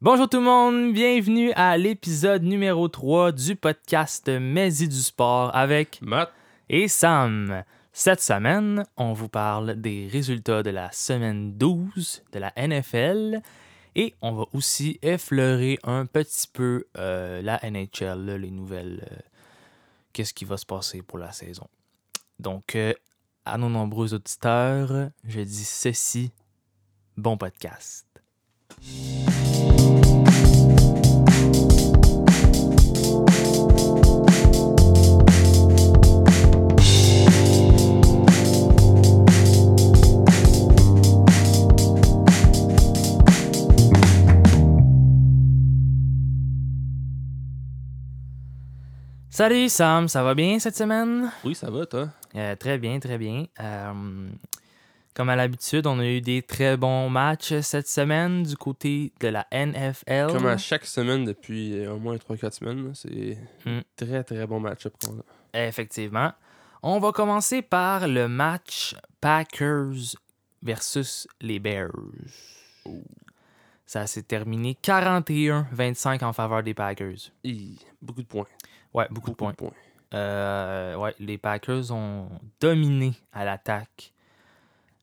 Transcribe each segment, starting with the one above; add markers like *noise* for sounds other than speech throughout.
Bonjour tout le monde, bienvenue à l'épisode numéro 3 du podcast Maisy du sport avec Matt, et Sam. Cette semaine, on vous parle des résultats de la semaine 12 de la NFL et on va aussi effleurer un petit peu euh, la NHL, là, les nouvelles, euh, qu'est-ce qui va se passer pour la saison. Donc, euh, à nos nombreux auditeurs, je dis ceci, bon podcast. Salut Sam, ça va bien cette semaine? oui, ça va, toi? Euh, très bien, très bien. Euh, comme à l'habitude, on a eu des très bons matchs cette semaine du côté de la NFL. Comme à chaque semaine depuis euh, au moins 3-4 semaines, c'est Mm. très très bon match à prendre. Effectivement. On va commencer par le match Packers versus les Bears. Ça s'est terminé 41-25 en faveur des Packers. Beaucoup de points. Ouais, beaucoup, de points. Euh, ouais, les Packers ont dominé à l'attaque.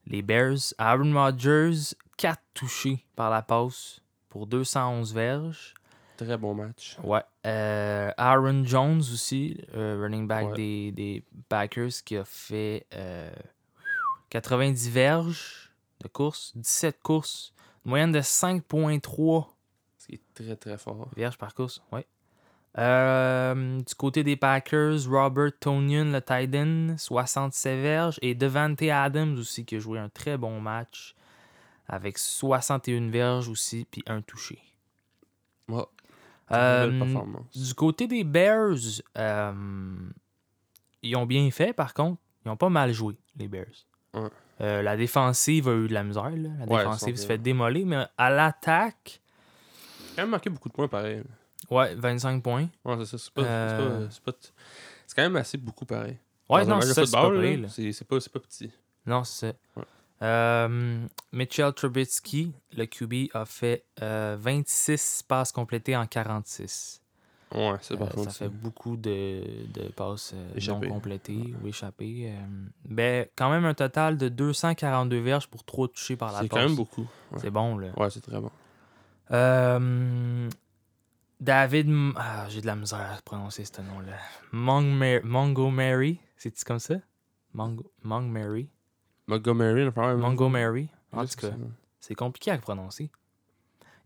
Les Bears, Aaron Rodgers, 4 touchés par la passe pour 211 verges. Très bon match. Ouais. Euh, Aaron Jones aussi, euh, running back Ouais. des, des Packers, qui a fait euh, 90 verges de course, 17 courses, une moyenne de 5,3 Ce qui est très très fort. verges par course. Ouais. Euh, du côté des Packers, Robert Tonian, le tight end, 67 verges. Et Devante Adams aussi, qui a joué un très bon match avec 61 verges aussi, puis un touché. Ouais, Euh, belle performance. du côté des Bears, euh, ils ont bien fait, par contre. Ils ont pas mal joué, les Bears. Ouais. La défensive a eu de la misère. là. La défensive ils se fait démolir, mais à l'attaque, quand même marqué beaucoup de points pareil. Ouais, 25 points. Ouais, c'est ça. C'est pas, Euh. c'est pas, c'est pas t- c'est quand même assez beaucoup pareil. Ouais, Dans non, c'est ça, c'est pas football, là, c'est c'est pas, c'est pas petit. Non, c'est ça. Ouais. Euh, Mitchell Trubisky, le QB, a fait euh, 26 passes complétées en 46. Ouais, c'est Euh, par ça contre fait ça. beaucoup de, de passes euh, non complétées ou échappées. euh, ben, quand même un total de 242 verges pour 3 touchés par la C'est passe. quand même beaucoup. Ouais, C'est bon, là. Ouais, c'est très bon. Euh, David... Ah, j'ai de la misère à prononcer ce nom-là. Montgomery, Montgomery, c'est-tu comme ça? Mongo, Montgomery? Montgomery, le frère. Montgomery? En tout cas, c'est? compliqué à prononcer.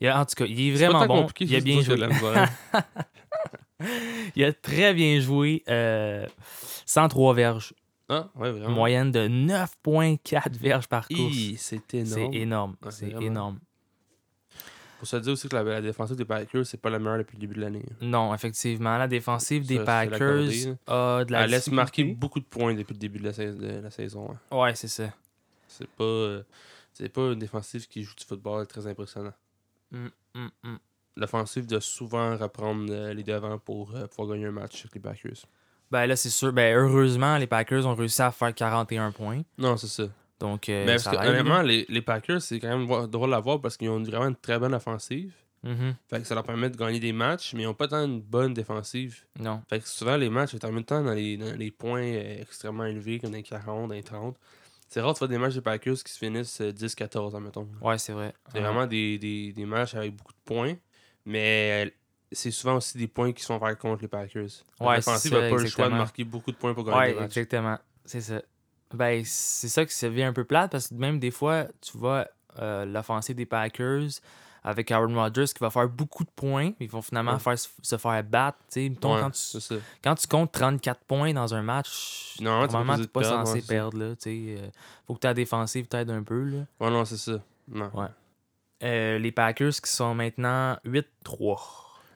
Il a- en tout cas, il est vraiment bon. Il a bien joué. *laughs* Il a très bien joué. euh, 103 verges. Ah, ouais, vraiment. Moyenne de 9,4 verges par course. Hi, c'est C'est énorme. énorme. Ouais, c'est énorme. Faut se dire aussi que la, la défensive des Packers, c'est pas la meilleure depuis le début de l'année. Non, effectivement, la défensive des Ça, Packers a de la Elle laisse marquer beaucoup de points depuis le début de la, sais- de la saison. hein. Ouais, c'est ça. C'est pas, euh, c'est pas une défensive qui joue du football très impressionnant. Hum, hum. L'offensive doit souvent reprendre euh, les devants pour euh, pouvoir gagner un match avec les Packers. Ben là, c'est sûr. Ben heureusement, les Packers ont réussi à faire 41 points. Non, c'est ça. Donc, euh, Mais parce ça que, honnêtement, les, les Packers, c'est quand même drôle à voir parce qu'ils ont vraiment une très bonne offensive. Mhm. Fait que ça leur permet de gagner des matchs, mais ils ont pas tant une bonne défensive. Non. Fait que souvent, les matchs, ils terminent tant dans les, dans les points euh, extrêmement élevés, comme dans les 40, dans les 30. C'est rare de faire des matchs des Packers qui se finissent euh, 10-14, admettons. Ouais, c'est vrai. C'est Ouais. vraiment des, des, des matchs avec beaucoup de points, mais euh, c'est souvent aussi des points qui se font faire contre les Packers. La Ouais, défensive c'est ça, n'a pas le choix de marquer beaucoup de points pour gagner Ouais, des matchs. exactement. C'est ça. Ben, c'est ça qui se vient un peu plate parce que même des fois, tu vois euh, l'offensive des Packers avec Aaron Rodgers qui va faire beaucoup de points. Ils vont finalement Ouais. faire, se faire battre. tu sais. Mettons, Ouais, quand, tu, ça. quand tu comptes 34 points dans un match, Normalement, tu pas perdre, censé ouais, ça. perdre. Là, tu sais. Euh, faut que ta défensive t'aide un peu. Là. Ouais, non, c'est ça. Non. Ouais. Euh, les Packers qui sont maintenant 8-3.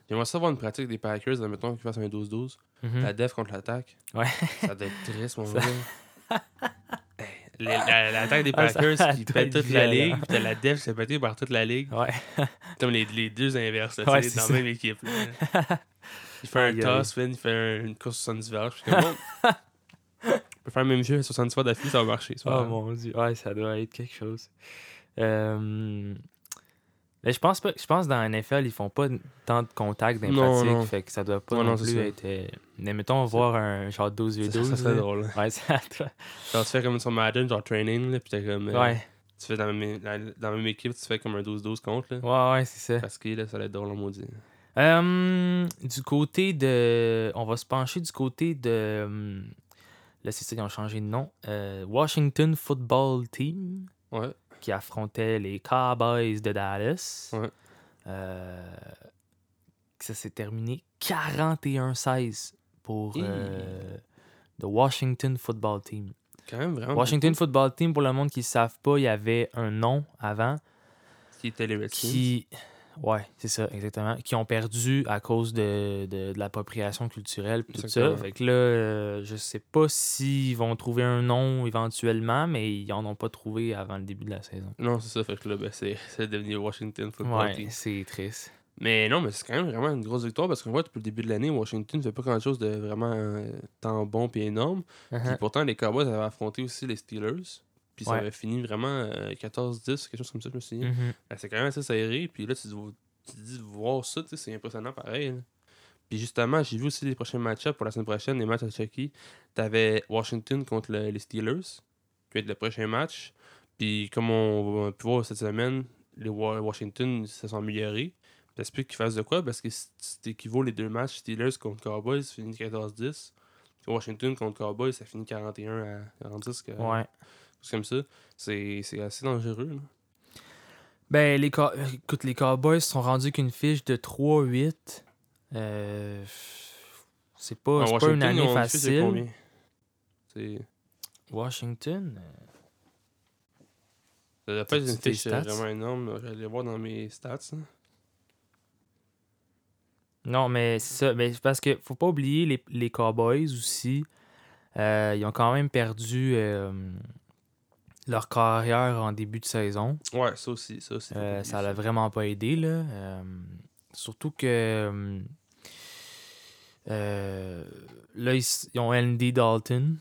J'aimerais savoir une pratique des Packers, admettons qu'ils fassent un 12-12. Mhm. La def contre l'attaque. Ouais. Ça doit être triste, mon *laughs* gars. La- L'attaque des Ah, ça Packers qui pète toute la ligue, puis t'as la def qui s'est pétée par toute la ligue. Ouais. *laughs* Comme les, les deux inverses, Ouais, tu sais, c'est dans la même équipe. là. *laughs* Il fait un toss, il fait un- une course 70 verges. Je suis comme, *laughs* bon, on peut faire le même jeu à 70 fois d'affilée, ça va marcher. Oh mon dieu, ouais, ça doit être quelque chose. Euh, Mais je pense pas. Je pense que dans la NFL, ils font pas tant de contacts dans les Non, pratiques. non. Fait que ça doit pas non, plus être. euh, Mais mettons, voir un genre 12 v Ça, 12. ça serait drôle. hein. Ouais, ça Genre, tu fais comme sur Madden, genre training, là, pis t'as comme. euh, Ouais, Tu fais dans la, même- la- dans la même équipe, tu fais comme un 12-12 contre, là. ouais, ouais, c'est ça. Parce que là, ça va être drôle en maudit. Euh, du côté de. On va se pencher du côté de. hum, Là, c'est ça, ils ont changé de nom. Euh, Washington Football Team, Ouais. Qui affrontait les Cowboys de Dallas. Ouais. Euh, ça s'est terminé 41-16 pour Hi. euh, le Washington Football Team. Quand même vraiment. Washington beaucoup. Football Team, pour le monde qui ne savent pas, il y avait un nom avant Qui était les Redskins. qui. Ouais, c'est ça, exactement. Qui ont perdu à cause de, de, de l'appropriation culturelle tout ça. Fait que là, euh, je sais pas s'ils vont trouver un nom éventuellement, mais ils en ont pas trouvé avant le début de la saison. Non, c'est ça. Fait que là, ben, c'est *laughs* devenu Washington Football Ouais, c'est triste. Mais non, mais c'est quand même vraiment une grosse victoire parce qu'en fait, depuis le début de l'année, Washington ne fait pas grand chose de vraiment euh, tant bon puis énorme. Puis Uh-huh. pourtant, les Cowboys avaient affronté aussi les Steelers. Puis ça avait fini vraiment euh, 14-10, quelque chose comme ça, je me souviens. Mhm. Ben, c'est quand même assez serré. Puis là, tu, te dis de voir ça, c'est impressionnant pareil. là. Puis justement, j'ai vu aussi les prochains match-ups pour la semaine prochaine, les matchs à Chucky. T'avais Washington contre le- les Steelers, qui va être le prochain match. Puis comme on va pu voir cette semaine, les Wa- Washington se sont améliorés. J'espère qu'ils fassent de quoi, parce que si tu équivaut les deux matchs, Steelers contre Cowboys, ça finit 14-10. Washington contre Cowboys, ça finit 41 à 40 que- Ouais. C'est comme ça. C'est assez dangereux. là. Ben, les, écoute, les Cowboys sont rendus qu'une fiche de 3-8. Euh, c'est pas, En c'est pas une année facile. Washington, euh, Ça doit pas être une fiche euh, vraiment énorme. Je vais aller voir dans mes stats. Non, mais c'est ça. Mais parce que faut pas oublier les, les Cowboys aussi. euh, ils ont quand même perdu euh, leur carrière en début de saison. Ouais, ça aussi. Ça aussi. Euh, ça l'a vraiment pas aidé. Là. Euh, surtout que euh, là, ils, ont Andy Dalton,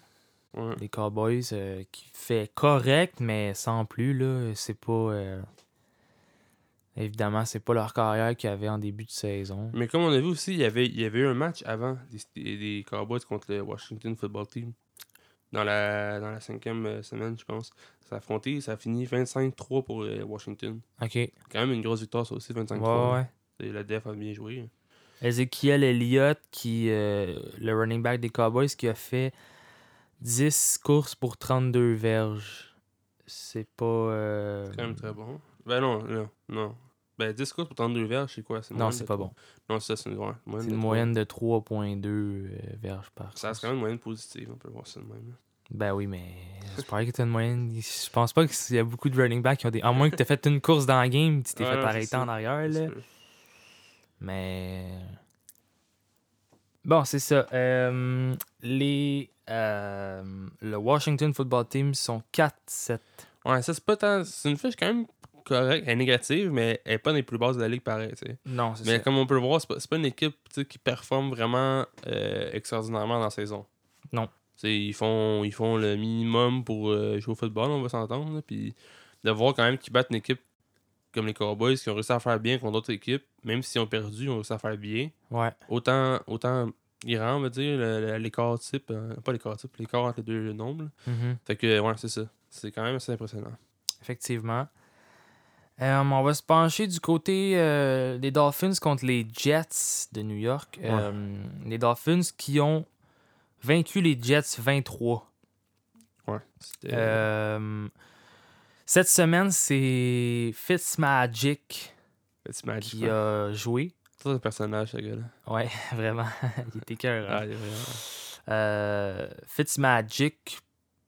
Ouais. les Cowboys, euh, qui fait correct, mais sans plus. là C'est pas. évidemment, c'est pas leur carrière qu'ils avaient en début de saison. Mais comme on a vu aussi, il y avait, il y avait eu un match avant des, des Cowboys contre le Washington Football Team. Dans la, dans la cinquième euh, semaine, je pense. Ça a affronté, ça a fini 25-3 pour euh, Washington. Ok. Quand même une grosse victoire, ça aussi, 25-3. Ouais, ouais. La def a bien joué. Ezekiel Elliott, qui, euh, le running back des Cowboys, qui a fait 10 courses pour 32 verges. C'est pas. euh, C'est quand même très bon. Ben non, non, non. Ben 10 courses pour 32 verges, c'est quoi? C'est Non, c'est de pas bon. Non, ça, c'est une, ouais, moyenne C'est de une trois. moyenne de 3,2 euh, verges par Ça course. quand même une moyenne positive, on peut voir ça de même. là. Ben oui, mais j'espère que t'as une moyenne. Je pense pas qu'il y a beaucoup de running backs qui ont des. À moins que t'aies fait une course dans la game, tu t'es Ouais, fait non, c'est arrêter en arrière, C'est là. Mais. Bon, c'est ça. Euh, les. euh, le Washington Football Team sont 4-7. Ouais, ça, c'est pas tant. C'est une fiche quand même correcte. Elle est négative, mais elle est pas dans les plus basses de la ligue, pareil. Non, c'est Mais ça. comme on peut le voir, c'est pas, c'est pas une équipe qui performe vraiment euh, extraordinairement dans la saison. Non. Ils font, ils font le minimum pour euh, jouer au football, on va s'entendre. là, Puis de voir quand même qu'ils battent une équipe comme les Cowboys qui ont réussi à faire bien contre d'autres équipes, même s'ils ont perdu, ils ont réussi à faire bien. Ouais. Autant, autant grand, on va dire, le- le- l'écart type, euh, pas l'écart type, l'écart entre les deux nombres. là. Mhm. Fait que, ouais, c'est ça. C'est quand même assez impressionnant. Effectivement. Euh, on va se pencher du côté euh, des Dolphins contre les Jets de New York. Euh, les Dolphins qui ont vaincu les Jets 23. Ouais. C'était. Euh, cette semaine, c'est Fitzmagic match. qui a joué. C'est un personnage, ce gars-là. Ouais, *laughs* vraiment. *laughs* il était cœur. Ah, vraiment- Euh, Fitzmagic,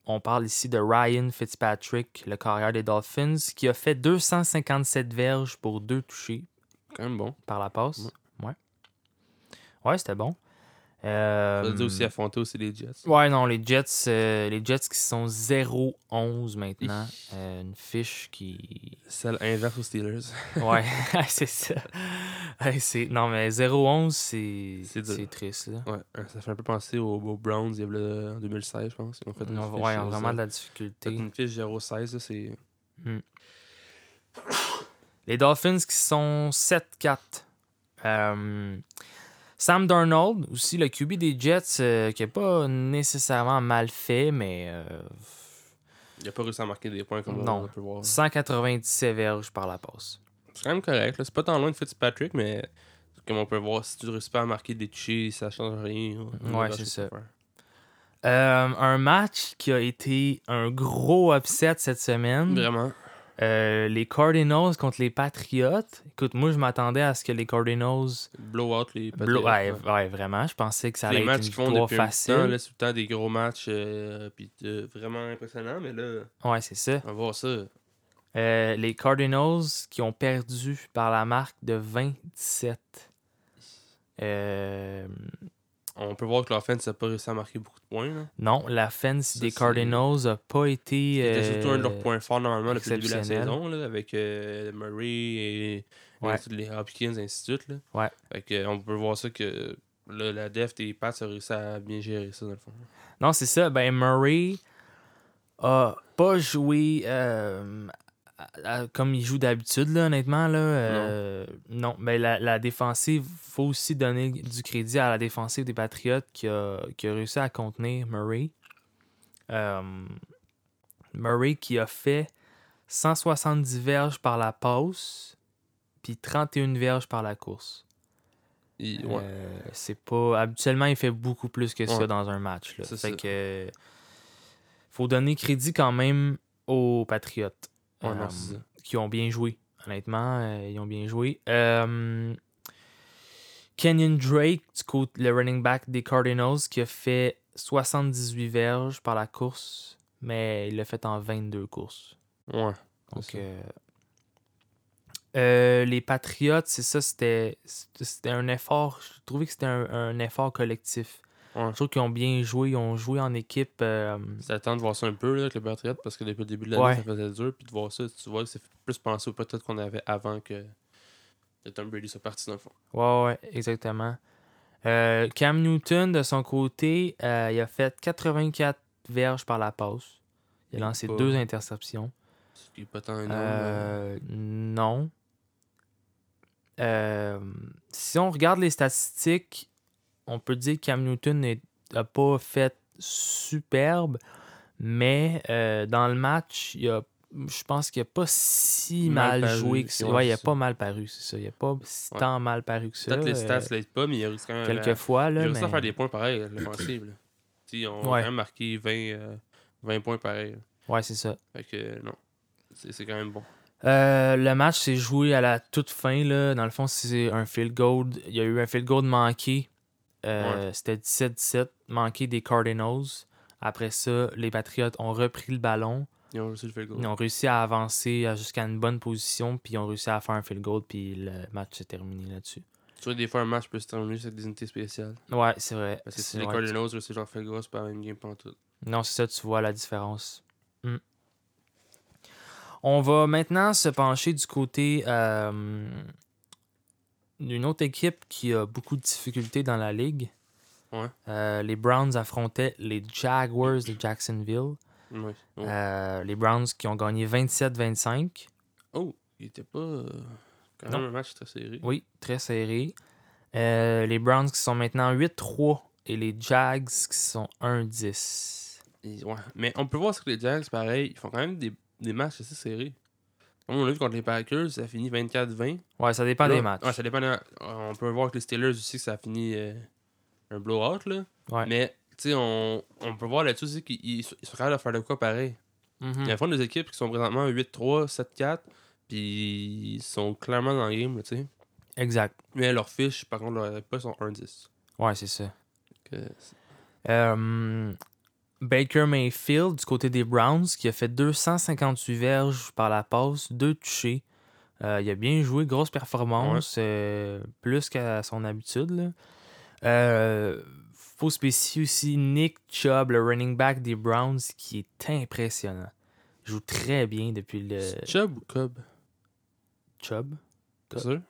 on parle ici de Ryan Fitzpatrick, le carrière des Dolphins, qui a fait 257 verges pour deux touchés quand même bon. par la passe. Ouais. Ouais, c'était bon. Euh, Ça veut dire aussi affronter aussi les Jets. Ouais, non, les Jets, euh, les Jets qui sont 0-11 maintenant. Euh, une fiche qui. Celle inverse aux Steelers. Ouais, *laughs* *laughs* c'est ça. Ouais. Non, mais 0-11, c'est... Triste. Là. Ouais, hein, ça fait un peu penser aux, aux Browns il y a le- en 2016, je pense. Ils ont fait une ouais, ils ont vraiment de la difficulté. une fiche 0-16, là, c'est. Hmm. Les Dolphins qui sont 7-4. Euh, Sam Darnold, aussi le QB des Jets, euh, qui n'est pas nécessairement mal fait, mais euh, Il a pas réussi à marquer des points comme Non. on peut voir. 197 verges par la passe. C'est quand même correct. C'est pas tant loin de Fitzpatrick, mais comme on peut voir, si tu ne réussis pas à marquer des touchés, ça change rien. Ouais, c'est ça. Euh, un match qui a été un gros upset cette semaine. Vraiment. Euh, les Cardinals contre les Patriots. Écoute, moi, je m'attendais à ce que les Cardinals. Blowout, les Blo- Patriots, ouais, ouais. ouais, vraiment. Je pensais que ça allait les être matchs une font depuis facile. temps, là, tout le temps des gros matchs, euh, puis euh, vraiment impressionnant, mais là, Ouais, c'est ça. on va voir ça. Euh, les Cardinals qui ont perdu par la marque de 27. On peut voir que l'offense n'a pas réussi à marquer beaucoup de points. Là. non, la fence Ça, des Cardinals n'a pas été. C'était euh, surtout un de leurs points forts normalement depuis le début de la saison, là, avec euh, Murray et, et Ouais. tous les Hopkins, ainsi de suite. Là. Ouais. Fait que, on peut voir ça que là, la def des Pats a réussi à bien gérer ça dans le fond. Non, c'est ça. Ben, Murray a pas joué euh, comme il joue d'habitude, là, honnêtement. Là, Euh, non. Ben, la, la défensive, faut aussi donner du crédit à la défensive des Patriots qui a, qui a réussi à contenir Murray. Euh, Murray qui a fait 170 verges par la passe, puis 31 verges par la course. Ouais. Euh, c'est pas. Habituellement, il fait beaucoup plus que ça Ouais. dans un match. Là. C'est Fait ça. que. Faut donner crédit quand même aux Patriotes. Ouais, euh, non, c'est ça. qui ont bien joué. Honnêtement, euh, ils ont bien joué. Euh, Kenyon Drake, du le running back des Cardinals, qui a fait 78 verges par la course, mais il l'a fait en 22 courses. Ouais. Donc, euh, les Patriots, c'est ça, c'était un effort. Je trouvais que c'était un, un effort collectif. Ouais. Je trouve qu'ils ont bien joué. Ils ont joué en équipe. euh, C'est temps de voir ça un peu là, avec le Patriot parce que depuis le début de l'année, Ouais. ça faisait dur. Puis de voir ça, tu vois, c'est plus penser au peut-être qu'on avait avant que Tom Brady soit parti dans le fond. Ouais, ouais, exactement. Euh, Cam Newton, de son côté, euh, il a fait 84 verges par la passe. Il a lancé pas- deux interceptions. Ce qui est pas tant énorme. mais- Euh, non. Si on regarde les statistiques, on peut dire que Cam Newton n'a pas fait superbe, mais euh, dans le match, il a, je pense qu'il n'a pas si Mal mal, paru, joué que ça. ouais, il n'a pas mal paru, c'est ça. Il n'a pas si Ouais. tant mal paru que ça. Peut-être les euh, stats l'aident pas, mais il a réussi quand même à- quelques fois, il a là, à mais... faire des points pareils à l'offensive. On a Ouais. quand même marqué 20, euh, 20 points pareils. Ouais, c'est ça. Fait que euh, non. C'est c'est quand même bon. Euh, le match s'est joué à la toute fin. Là. Dans le fond, c'est un field goal. Il y a eu un field goal manqué. Euh, C'était 17-17, manqué des Cardinals. Après ça, les Patriots ont repris le ballon. Ils ont réussi le field goal. Ils ont réussi à avancer jusqu'à une bonne position. Puis ils ont réussi à faire un field goal. Puis le match s'est terminé là-dessus. Tu vois, des fois, un match peut se terminer sur des unités spéciales. Ouais, c'est vrai. Parce que si C'est les. Cardinals réussissent leur field goal, c'est pas la même game pantoute. Non, c'est ça, tu vois la différence. Hmm. On va maintenant se pencher du côté euh, d'une autre équipe qui a beaucoup de difficultés dans la ligue. Ouais. Euh, les Browns affrontaient les Jaguars de Jacksonville. Ouais. Euh, les Browns qui ont gagné 27-25. Oh, il était pas. euh, quand Non. même un match très serré. Oui, très serré. Euh, les Browns qui sont maintenant 8-3 et les Jags qui sont 1-10. Et- ouais. Mais on peut voir que les Jags, pareil, ils font quand même des, des matchs assez serrés. On vu contre les Packers, ça a fini 24-20. Ouais, ça dépend Là, des matchs. Ouais, ça dépend. des- On peut voir que les Steelers aussi, que ça a fini euh, un blowout. Là. Ouais. Mais, tu sais, on, on peut voir là-dessus aussi qu'ils ils sont capables de faire de quoi pareil. Mhm. Il y a fond des équipes qui sont présentement 8-3, 7-4, puis ils sont clairement dans le game, là, tu sais. Exact. Mais leurs fiches, par contre, leurs pas sont 1-10. Ouais, c'est ça. Que- Euh, Baker Mayfield du côté des Browns qui a fait 258 verges par la passe, deux touchés. Euh, il a bien joué, grosse performance, euh, plus qu'à son habitude. là. Euh, faut spécifier aussi Nick Chubb, le running back des Browns, qui est impressionnant. Il joue très bien depuis le Chubb ou Cobb? Chubb. T'es sûr?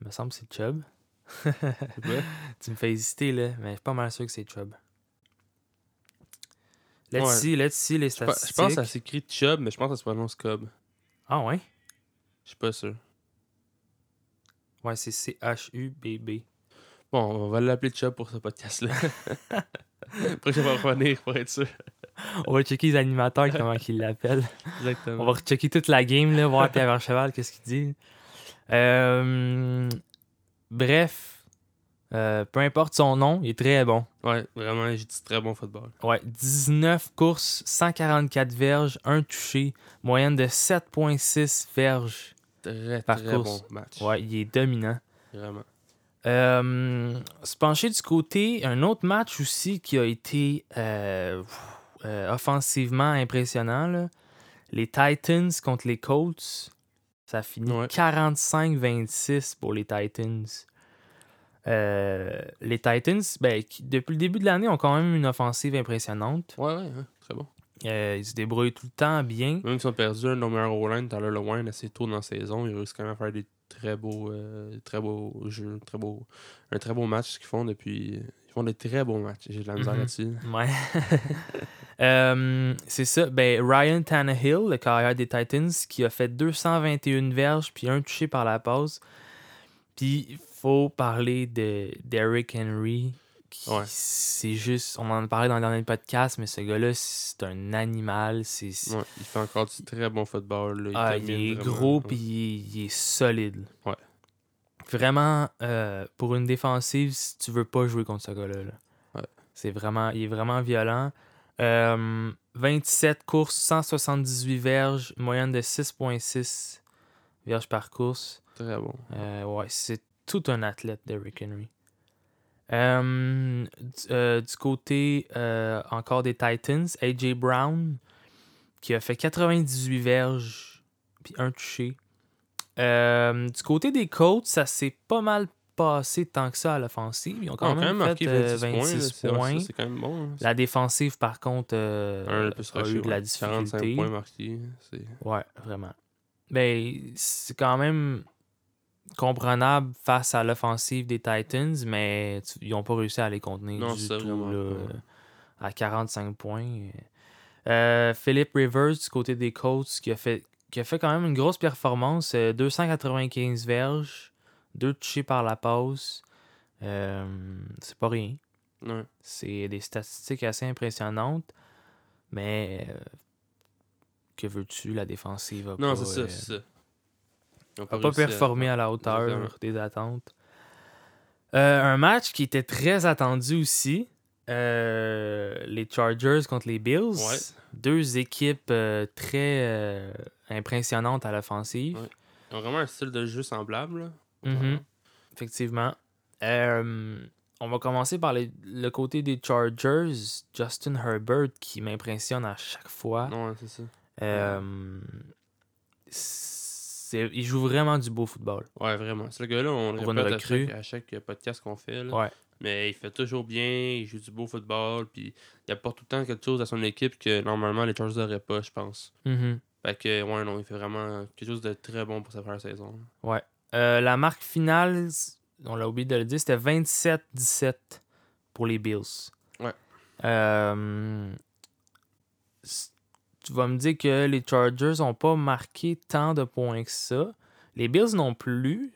Il me semble que c'est Chubb. *laughs* Tu me fais hésiter, là, mais je suis pas mal sûr que c'est Chubb. Let's Ouais. see, let's see les Je statistiques. je pense que ça s'écrit Chubb, mais je pense que ça se prononce Cobb. Ah ouais? Je suis pas sûr. Ouais, c'est C-H-U-B-B. Bon, on va l'appeler Chubb pour ce podcast-là. *laughs* Prochain va revenir pour être sûr. On va checker les animateurs, comment ils l'appellent. Exactement. On va checker toute la game, là, voir Pierre Cheval, qu'est-ce qu'il dit. Euh, bref, euh, peu importe son nom, il est très bon. Ouais, vraiment, j'ai dit très bon football. Ouais, 19 courses, 144 verges, un touché, moyenne de 7,6 verges. Très, Par très course. bon match. Ouais, il est dominant. Vraiment. Euh, se pencher du côté, un autre match aussi qui a été euh, offensivement impressionnant. là. Les Titans contre les Colts. Ça a fini Ouais. 45-26 pour les Titans. Euh, les Titans, ben, qui, depuis le début de l'année, ont quand même une offensive impressionnante. Ouais, ouais, ouais, très bon. Euh, ils se débrouillent tout le temps bien. Même s'ils ont perdu un meilleurs O-line, Tyler Lewan, assez tôt dans la saison, ils réussissent quand même à faire des très beaux, euh, très beaux jeux, très beaux, un très beau match qu'ils font depuis. Ils font des très beaux matchs. J'ai de la misère Mhm. là-dessus. Ouais. *laughs* C'est ça. Ben, Ryan Tannehill, le carrière des Titans, qui a fait 221 verges puis un touché par la passe. Puis faut parler de Derrick Henry. Ouais. C'est juste, on en a parlé dans le dernier podcast, mais ce gars-là, c'est un animal. C'est, c'est- Ouais, il fait encore du très bon football. là. Il, ah, il est vraiment. gros puis il, est- il est solide. Ouais. Vraiment, euh, pour une défensive, si tu veux pas jouer contre ce gars-là. là. Ouais. C'est vraiment, il est vraiment violent. Euh, 27 courses, 178 verges, moyenne de 6,6 verges par course. Très bon. Euh, ouais, c'est tout un athlète, Derrick Henry. Euh, du, euh, du côté euh, encore des Titans, AJ Brown, qui a fait 98 verges, puis un touché. Du côté des Colts, ça s'est pas mal passé tant que ça à l'offensive. Ils ont quand, ont même, marqué fait euh, 26 points. là. 26 C'est- ouais, points. C'est quand même bon. hein. La défensive, par contre, Un a eu de la 45 difficulté. points marqués. Ouais, vraiment. Ben, c'est quand même comprenable face à l'offensive des Titans, mais tu- ils n'ont pas réussi à les contenir Non, du tout là, à 45 points. Euh, Philip Rivers du côté des Colts qui a fait qui a fait quand même une grosse performance, euh, 295 verges, deux touchés par la passe. Euh, c'est pas rien. Ouais. C'est des statistiques assez impressionnantes, mais euh, que veux-tu, la défensive a Non, pas, c'est ça, euh, c'est ça. Ils ont a pas à- performé à la hauteur des attentes. Euh, un match qui était très attendu aussi. euh, les Chargers contre les Bills. Ouais. Deux équipes euh, très impressionnantes à l'offensive. Ouais. Ils ont vraiment un style de jeu semblable. Mhm. Effectivement. On va commencer par les- le côté des Chargers. Justin Herbert qui m'impressionne à chaque fois. Ouais, c'est ça. Il joue vraiment du beau football. Ouais, vraiment. Ce gars-là, on le répète à chaque, à chaque podcast qu'on fait. là. Ouais. Mais il fait toujours bien, il joue du beau football, puis il apporte tout le temps quelque chose à son équipe que normalement les Chargers n'auraient pas, je pense. Mhm. Fait que, ouais, non, il fait vraiment quelque chose de très bon pour sa première saison. Euh, la marque finale, on l'a oublié de le dire, c'était 27-17 pour les Bills. Ouais. Euh, tu vas me dire que les Chargers n'ont pas marqué tant de points que ça. Les Bills non plus.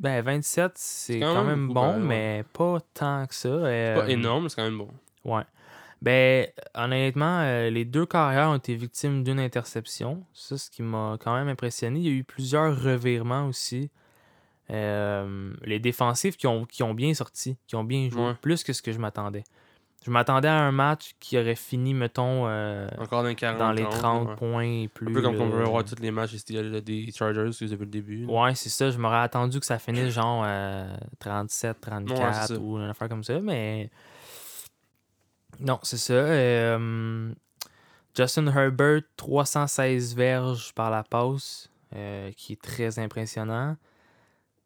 Ben, 27, c'est quand quand, même bon, ouais. mais pas tant que ça. C'est Euh, pas énorme, mais c'est quand même bon. Ouais. Ben, honnêtement, euh, les deux carrières ont été victimes d'une interception. Ça, ce qui m'a quand même impressionné. Il y a eu plusieurs revirements aussi. Euh, les défensifs qui ont, qui ont bien sorti, qui ont bien joué, Ouais. plus que ce que je m'attendais. Je m'attendais à un match qui aurait fini, mettons, euh, Encore dans les 40. dans les 30 ouais. points et plus. Un peu comme là. on peut voir tous les matchs des Chargers que depuis le début. là. Ouais, c'est ça. Je m'aurais attendu que ça finisse genre euh, 37, 34 Ouais, c'est ça. ou une affaire comme ça, mais. Non, c'est ça. Euh, Justin Herbert, 316 verges par la passe, euh, qui est très impressionnant.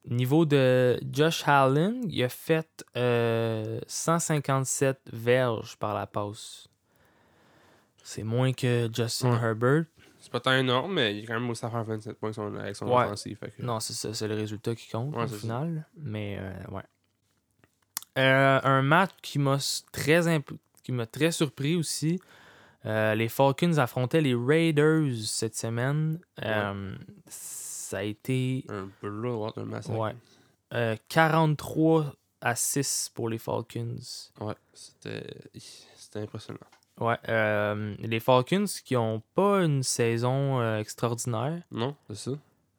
Niveau de Josh Allen, il a fait euh, 157 verges par la passe. C'est moins que Justin Ouais. Herbert. C'est pas tant énorme, mais il a quand même aussi à faire 27 points avec son- Ouais. offensive. que- Non, c'est ça, c'est le résultat qui compte Ouais, au c'est ça. final. Mais euh, ouais. Euh, un match qui m'a très imp- qui m'a très surpris aussi. Euh, les Falcons affrontaient les Raiders cette semaine. Euh, ça a été Un blowout, un massacre. ouais, euh, 43 à 6 pour les Falcons. Ouais, c'était c'était impressionnant. Ouais, euh, les Falcons qui ont pas une saison euh, extraordinaire. Non, c'est ça?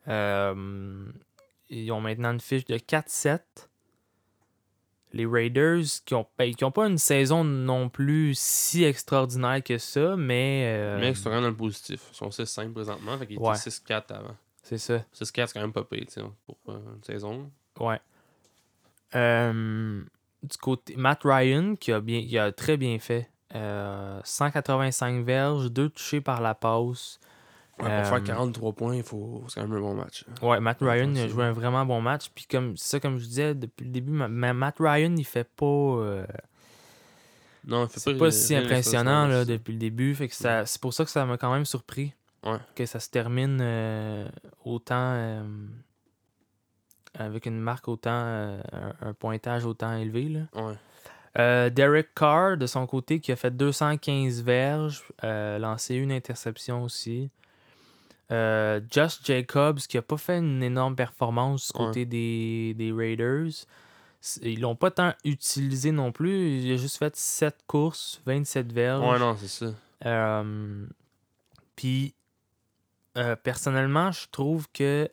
Euh, ils ont maintenant une fiche de 4-7. Les Raiders qui ont, ben, qui ont pas une saison non plus si extraordinaire que ça, mais. euh, Mais ils sont quand même dans le positif. Ils sont 6-5 présentement, fait qu'ils Ouais. étaient 6-4 avant. C'est ça. 6-4, c'est quand même pas payé, tu sais, pour euh, une saison. Ouais. Euh, du côté. Matt Ryan qui a, bien, qui a très bien fait. Euh, 185 verges, 2 touchés par la passe. Ouais, pour Euh, faire 43 points, il faut c'est quand même un bon match. Ouais, Matt Ryan a joué un vraiment bon match. Puis comme ça, comme je disais depuis le début, ma- ma- Matt Ryan, il fait pas. euh, Non, il fait c'est pas, pas si impressionnant là, depuis le début. Fait que ça, c'est pour ça que ça m'a quand même surpris. Ouais. Que ça se termine euh, autant. euh, avec une marque autant. euh, un, un pointage autant élevé. Là. Ouais. Derek Carr, de son côté, qui a fait 215 verges, lancé une interception aussi. Josh Jacobs, qui a pas fait une énorme performance du Ouais. côté des, des Raiders. Ils l'ont pas tant utilisé non plus. Il a juste fait 7 courses, 27 verges. Ouais, non, c'est ça. Euh, Puis, euh, personnellement, je trouve que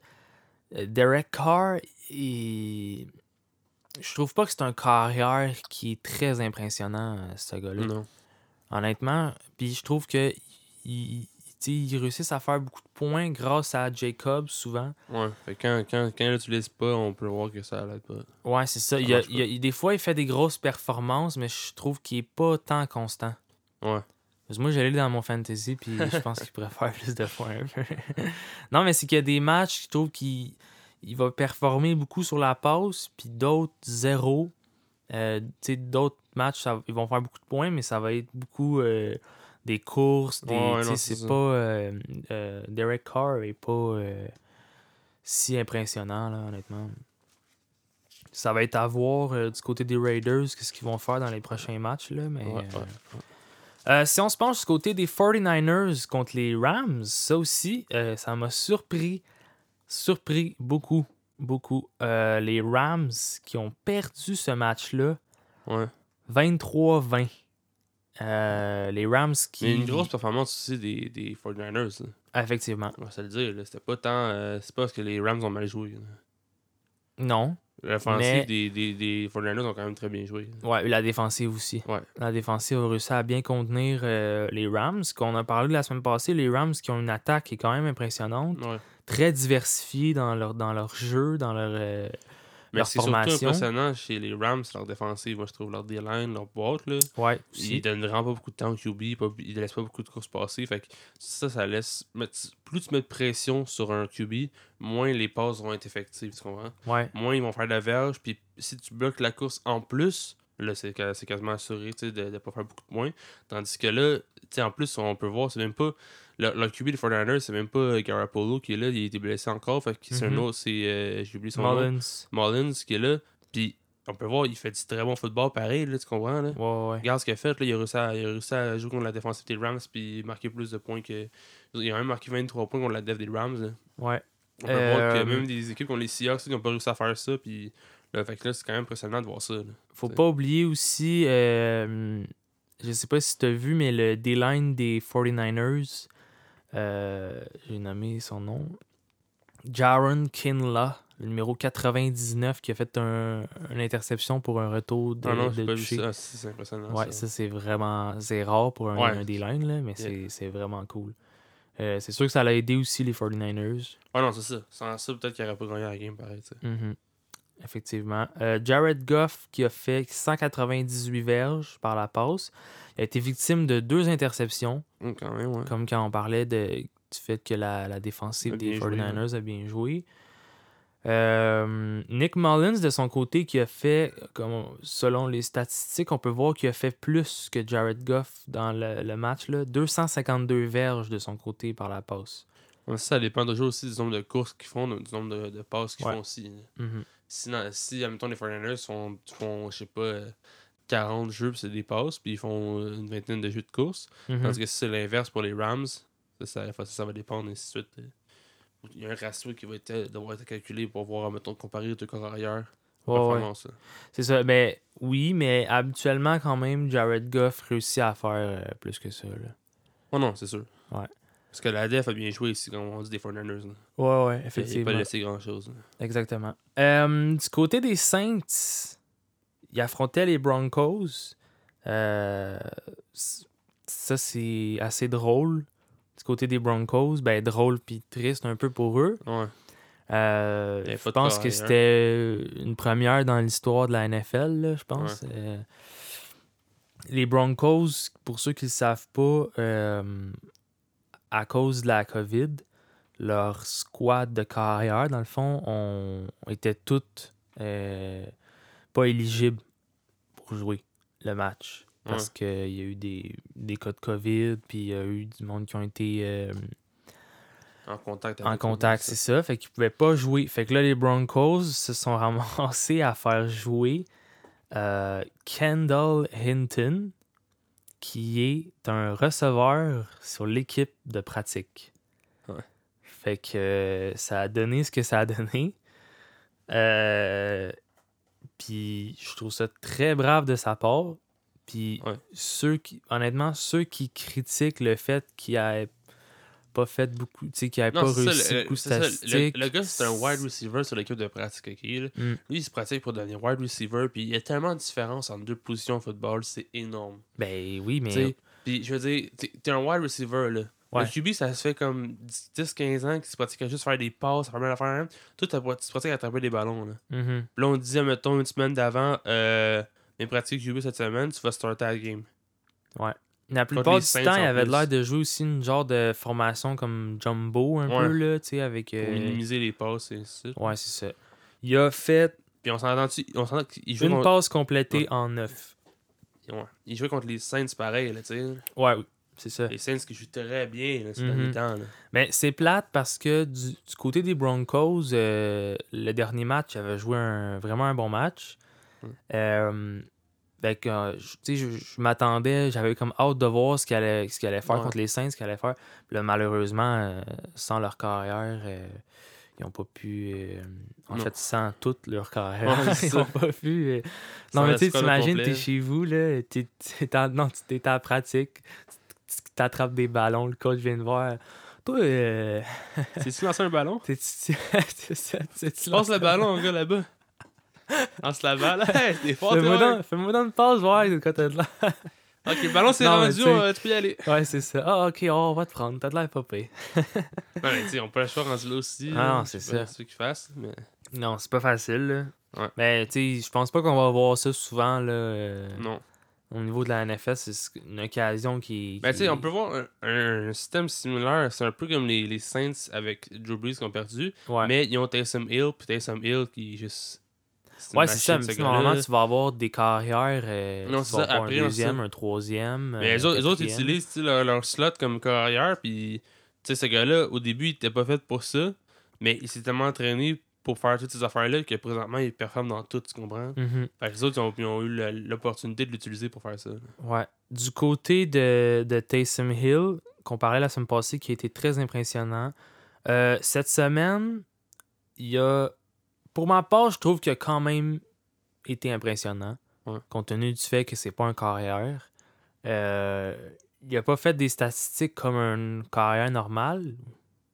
euh, Derek Carr, il- je trouve pas que c'est un carrière qui est très impressionnant, euh, ce gars-là. Non. Honnêtement. Puis, je trouve que il, à faire beaucoup de points grâce à Jacob, souvent. Ouais. Fait quand, quand, quand il l'utilise pas, on peut voir que ça l'aide pas. Ouais, c'est ça. Ça Il a- il des fois, il fait des grosses performances, mais je trouve qu'il est pas tant constant. Ouais. Parce que moi, j'allais dans mon fantasy, puis je pense qu'il pourrait faire plus de points. *laughs* non, mais c'est qu'il y a des matchs, je trouve qu'il il va performer beaucoup sur la passe, puis d'autres, zéro. Euh, d'autres matchs, ça- ils vont faire beaucoup de points, mais ça va être beaucoup euh, des courses. Des, Ouais, non, c'est pas. euh, Derek Carr est pas si impressionnant, là, honnêtement. Ça va être à voir du côté des Raiders, qu'est-ce qu'ils vont faire dans les prochains matchs, là, mais. Ouais, ouais. Euh, si on se penche du côté des 49ers contre les Rams, ça aussi, euh, ça m'a surpris. Surpris beaucoup. Beaucoup. Euh, les Rams qui ont perdu ce match-là Ouais. 23-20. Euh, les Rams qui. Mais une grosse performance aussi des, des 49ers. Là. Effectivement. On va se le dire. C'était pas tant. c'est pas parce que les Rams ont mal joué. là. Non. L'offensive Mais- des, des, des 49ers ont quand même très bien joué. Ouais, la défensive aussi. Ouais. La défensive a réussi à bien contenir euh, les Rams. Qu'on a parlé la semaine passée, les Rams qui ont une attaque qui est quand même impressionnante. Ouais. Très diversifiée dans leur, dans leur jeu, dans leur. euh, Mais leur c'est surtout impressionnant chez les Rams, leur défensive. Moi, je trouve leur D-line, leur boîte. Là. Ouais, Ils donnent vraiment pas beaucoup de temps au QB, pas- ils ne laissent pas beaucoup de courses passer. Fait que ça, ça laisse. mettre- plus tu mets de pression sur un QB, moins les passes vont être effectives, tu comprends? Ouais. Moins ils vont faire de la verge, puis si tu bloques la course en plus, là, c'est quasiment assuré tu sais, de ne pas faire beaucoup de points. Tandis que là, en plus, on peut voir, c'est même pas. Le, QB des 49ers, c'est même pas Garoppolo qui est là, il a été blessé encore. Fait que c'est Mhm. un autre, c'est. euh, J'ai oublié son nom. Mullins. Qui est là. Puis on peut voir, il fait du très bon football pareil, là, tu comprends? Là? Ouais, ouais. Regarde ce qu'il a fait, là, il, a réussi à, il a réussi à jouer contre la défensive des Rams puis marquer plus de points que. Il a même marqué 23 points contre la def des Rams. là. Ouais. On peut voir que Euh, même des équipes comme les Seahawks qui n'ont pas réussi à faire ça. Puis là, fait que là, c'est quand même impressionnant de voir ça. là. Faut pas oublier aussi, euh, je sais pas si tu as vu, mais le D-line des 49ers, euh, j'ai nommé son nom, Jaron Kinla, le numéro 99, qui a fait un, une interception pour un retour de, Ah non, de toucher. Ah, c'est impressionnant. Ouais, ça. ça c'est vraiment c'est rare pour un, Ouais. un D-line, là, mais Yeah. c'est- vraiment cool. Euh, c'est sûr que ça l'a aidé aussi les 49ers. Ah non, c'est ça. Sans ça, peut-être qu'il n'aurait pas gagné la game pareil. sais. Effectivement. Euh, Jared Goff qui a fait 198 verges par la passe. Il a été victime de deux interceptions, quand même, ouais. comme quand on parlait de, du fait que la, la défensive des bien joué, 49ers a bien joué. Euh, Nick Mullins, de son côté, qui a fait, comme selon les statistiques, on peut voir qu'il a fait plus que Jared Goff dans le, le match. Là. 252 verges de son côté par la passe. Ça dépend toujours aussi du nombre de courses qu'ils font, du nombre de, de passes qu'ils Ouais. font aussi. là. Mhm. Si, dans- si admettons, les 49ers font, font je sais pas, euh, 40 jeux, puis c'est des passes, puis ils font euh, une vingtaine de jeux de course. Mhm. Tandis que si c'est l'inverse pour les Rams, ça, ça, ça, ça va dépendre, et ainsi de suite. euh. il y a un ratio qui va être, devoir être calculé pour voir, mettons, comparer deux corps ouais. là. C'est ça. Mais oui, mais habituellement, quand même, Jared Goff réussit à faire euh, plus que ça. Là. Oh non, c'est sûr. Ouais. Parce que la def a bien joué ici, comme on dit des 49ers. là. Ouais, ouais, Il n'a effectivement. pas laissé grand-chose. Exactement. Euh, du côté des Saints, ils affrontaient les Broncos. Euh, ça, c'est assez drôle. Du côté des Broncos, ben drôle puis triste un peu pour eux. Ouais. Euh, je pense que c'était une première dans l'histoire de la NFL, là, je pense. Euh, les Broncos, pour ceux qui ne le savent pas, à cause de la COVID, leur squad de carrière, dans le fond, ont, étaient toutes euh, pas éligibles pour jouer le match. Parce qu'il y a eu des, des cas de COVID, puis il y a eu du monde qui ont été euh, En contact en contact, c'est ça. Fait qu'ils pouvaient pas jouer. Fait que là, les Broncos se sont *laughs* ramassés à faire jouer euh, Kendall Hinton, qui est un receveur sur l'équipe de pratique. Ouais. Fait que euh, ça a donné ce que ça a donné. Euh, Puis je trouve ça très brave de sa part. Puis Ouais. ceux qui, honnêtement, ceux qui critiquent le fait qu'il ait pas fait beaucoup, tu sais, qu'il ait Non, pas ça, réussi le- beaucoup ça, le- statistiques. Le, gars, c'est un wide receiver sur l'équipe de pratique. là. Mm. Lui, il se pratique pour devenir wide receiver. Puis il y a tellement de différence entre deux positions au football, c'est énorme. Ben oui, mais. Puis je veux dire, t'es un wide receiver. là. Ouais. Le QB, ça se fait comme 10-15 ans qu'il se pratique à juste faire des passes, faire bien l'affaire. Hein. Toi, tu te pratiques à attraper des ballons. Là. Puis là, on disait, mettons, une semaine d'avant, euh, mes pratiques QB cette semaine, tu vas starter à la game. La plupart du temps, il avait l'air de jouer aussi une genre de formation comme Jumbo, un Ouais. peu, là, tu sais, avec. Pour euh, minimiser les passes et ainsi de suite. Ouais, c'est ça. Il a fait Puis on s'entend on s'entend qu'il jouait une contre... passe complétée en neuf. ouais. Il jouait contre les Saints pareil, là, tu sais. Ouais, oui, c'est ça. Les Saints qui jouent très bien, là, ces Mhm. derniers temps, là. Mais c'est plate parce que du, du côté des Broncos, euh, le dernier match avait joué un, vraiment un bon match. Mm. Euh, fait que, euh, je- m'attendais, j'avais comme hâte de voir ce qu'il allait, ce qu'il allait faire Ouais. contre les Saints, ce qu'il allait faire. Puis là, malheureusement, euh, sans leur carrière, euh, ils n'ont pas pu. en Non. fait, sans toute leur carrière, Ouais, *laughs* ils n'ont pas pu. non, mais tu t'imagines, t'es chez vous, là, t'es, t'es en, non, t'es à la pratique, tu t'attrapes des ballons, le coach vient de voir. Toi, euh, C'est-tu lancer un ballon? *laughs* t'es- tu- c'est *laughs* ça, tu- tu Tu passes le ballon, gars, là-bas. Lance la balle. Hey, t'es fort, Fais-moi fais-moi donc une passe, voir de t'as de l'air. *laughs* Ok, ballon, c'est rendu, euh, tu peux y aller. Ouais, c'est ça. Ah, ok, oh, on va te prendre, t'as de l'air pire. *laughs* Ouais, tu sais, on peut le choix rendu là aussi. Ah, là. non, c'est ça. ce qu'ils fassent, mais... Non, c'est pas facile, là. Ouais. Mais, tu sais, je pense pas qu'on va voir ça souvent, là. euh, Non. Au niveau de la NFS, c'est une occasion qui. Ben, tu sais, on peut voir un, un système similaire. C'est un peu comme les, les Saints avec Drew Brees qui ont perdu. Ouais, Mais ils ont Taysom Hill, puis Taysom Hill qui est juste. Ouais c'est ça. Mais normalement, tu vas avoir des carrières. euh, Non, c'est ça, après, un deuxième, un troisième. Mais les autres, les autres quatrième. utilisent leur, leur slot comme carrière, puis tu sais, ce gars-là, au début, il était pas fait pour ça, mais il s'est tellement entraîné pour faire toutes ces affaires-là que présentement, il performe dans tout, tu comprends? Mhm. Fait que les autres, ils ont, ils ont eu l'opportunité de l'utiliser pour faire ça. Ouais. Du côté de, de Taysom Hill, qu'on parlait la semaine passée, qui a été très impressionnant, euh, cette semaine, il y a. Pour ma part, je trouve qu'il a quand même été impressionnant, Ouais. compte tenu du fait que c'est pas un carrière. Euh, il a pas fait des statistiques comme un carrière normal,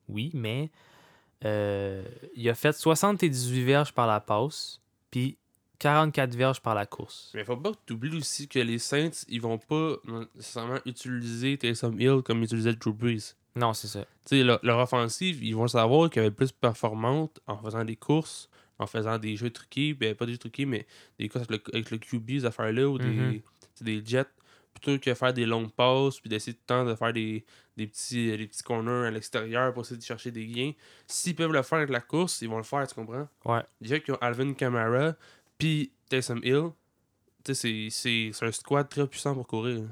oui, mais euh, il a fait 78 verges par la passe, puis 44 verges par la course. Mais faut pas que tu oublies aussi que les Saints, ils vont pas nécessairement utiliser Taysom Hill comme ils utilisaient Drew Brees. Non, c'est ça. Tu sais, leur, leur offensive, ils vont savoir qu'elle être plus performante en faisant des courses, en faisant des jeux truqués, ben pas des jeux truqués, mais des courses avec le, avec le QB, ces affaires-là, ou des, sais, des jets, plutôt que faire des longues passes, puis d'essayer tout le temps de faire des, des, petits, des petits corners à l'extérieur pour essayer de chercher des gains. S'ils peuvent le faire avec la course, ils vont le faire, tu comprends? Ouais. Déjà qu'ils ont Alvin Kamara, puis Taysom Hill, tu sais, c'est- un squad très puissant pour courir.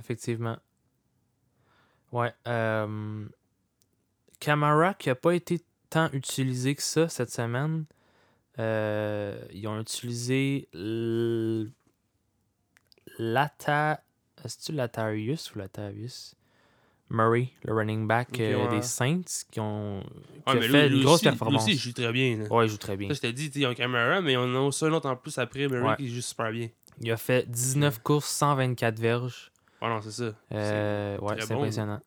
Effectivement. Ouais. Euh... Camara, qui a pas été tant utilisé que ça cette semaine, euh, ils ont utilisé Lata. Est-ce-tu Latarius ou Latarius Murray, le running back euh, ouais. des Saints, qui ont qui Ouais, a fait une grosse aussi, lui performance. aussi, il joue très bien. là. Ouais, il joue très bien. Ça, je t'ai dit, ils ont Camara, mais on a aussi un autre en plus après, Murray, Ouais. qui joue super bien. Il a fait 19 courses, 124 verges. Ouais, non, c'est ça. Euh, ouais, c'est bon, impressionnant.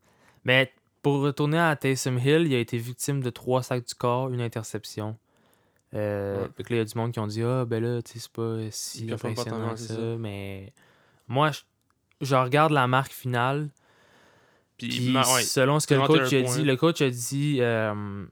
Mais pour retourner à Taysom Hill, il a été victime de trois sacs du corps, une interception. Euh, Ouais. là, il y a du monde qui ont dit Ah, ben là, tu sais, c'est pas si impressionnant que ça. ça. Mais moi, je, je regarde la marque finale. Puis, Puis ma- ouais, selon ce que le 41 coach a dit, le coach a dit euh,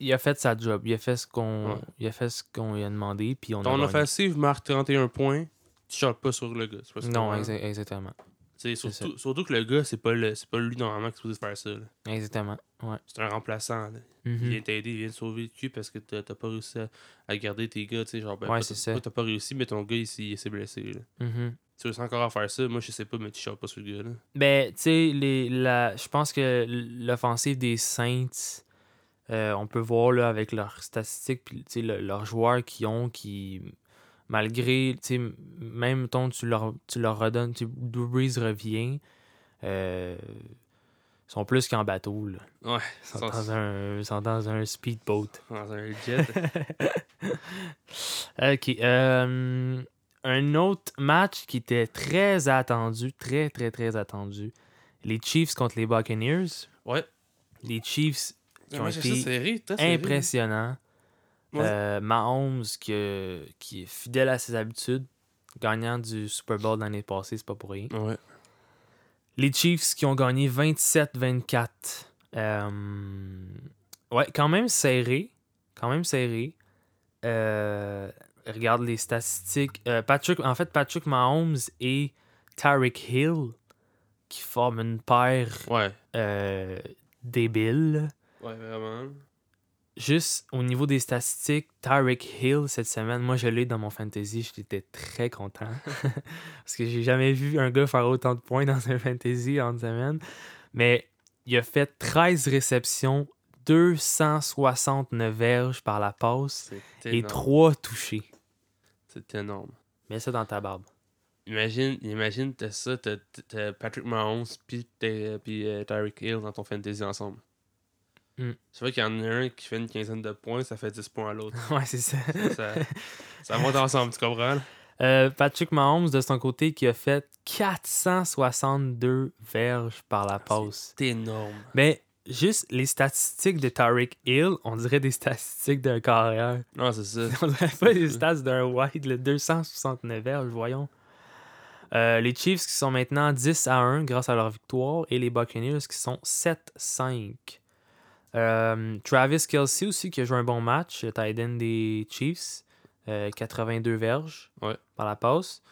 il a fait sa job. Il a fait ce qu'on Ouais. il a fait ce qu'on lui a demandé. Puis on a ton gagné. offensive marque 31 points, tu shootes pas sur le gars. pas Non, exa- exactement. Surtout, surtout que le gars, c'est pas, le, pas lui normalement qui est supposé faire ça. là. Exactement. Ouais. C'est un remplaçant. là. Il vient t'aider, il vient te sauver le cul parce que t'as pas réussi à, à garder tes gars. tu sais, Genre, ben, Ouais, c'est T'as pas réussi, mais ton gars, il, s'est- il s'est blessé. Là. Mhm. Tu réussis encore à faire ça, moi je sais pas, mais tu shootes pas sur le gars. Là. Ben, tu sais, je pense que l'offensive des Saints, euh, on peut voir là, avec leurs statistiques, puis le- leurs joueurs qui ont, qui, malgré, tu sais, même ton, tu leur, tu leur redonnes, tu Drew Brees revient, euh, sont plus qu'en bateau. Là. Ouais, Ils sont, dans un, ils sont dans un speedboat. dans un jet. *laughs* ok. euh, un autre match qui était très attendu, très, très, très attendu. Les Chiefs contre les Buccaneers. ouais. Les Chiefs, Qui ont Ouais, été impressionnants. Ouais. Euh, Mahomes, que- qui est fidèle à ses habitudes, gagnant du Super Bowl l'année passée, c'est pas pour rien. Ouais. Les Chiefs qui ont gagné 27-24. Euh, ouais, quand même serré. Quand même serré. Euh, regarde les statistiques. Euh, Patrick, en fait, Patrick Mahomes et Tyreek Hill qui forment une paire Ouais. débile. Ouais, vraiment. Juste au niveau des statistiques, Tyreek Hill cette semaine, moi je l'ai dans mon fantasy, j'étais très content. *laughs* Parce que j'ai jamais vu un gars faire autant de points dans un fantasy en une semaine. Mais il a fait 13 réceptions, 269 verges par la passe et énorme. 3 touchés. C'est énorme. Mets ça dans ta barbe. Imagine, imagine t'as ça, t'as, Patrick Mahomes puis, puis euh, Tyreek Hill dans ton fantasy ensemble. Mm. C'est vrai qu'il y en a un qui fait une quinzaine de points, ça fait 10 points à l'autre. *laughs* ouais, c'est ça. ça, ça monte ensemble, tu comprends? Euh, Patrick Mahomes, de son côté, qui a fait 462 verges par la passe. C'est énorme. Mais juste les statistiques de Tyreek Hill, on dirait des statistiques d'un carrière. Non, c'est ça. *laughs* On dirait pas les stats d'un wide, le 269 verges, voyons. Euh, les Chiefs qui sont maintenant 10 à 1 grâce à leur victoire et les Buccaneers qui sont 7-5. Euh, Travis Kelsey aussi qui a joué un bon match, end des Chiefs, euh, 82 verges Ouais. par la passe.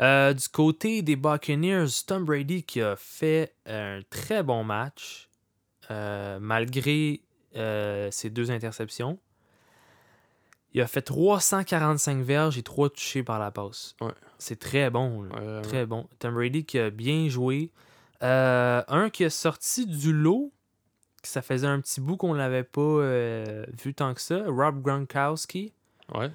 Euh, du côté des Buccaneers, Tom Brady qui a fait un très bon match euh, malgré euh, ses deux interceptions. Il a fait 345 verges et 3 touchés par la passe. Ouais. C'est très bon. là. Ouais, vraiment. Très bon. Tom Brady qui a bien joué. Euh, un qui a sorti du lot, ça faisait un petit bout qu'on l'avait pas euh, vu tant que ça, Rob Gronkowski. Ouais.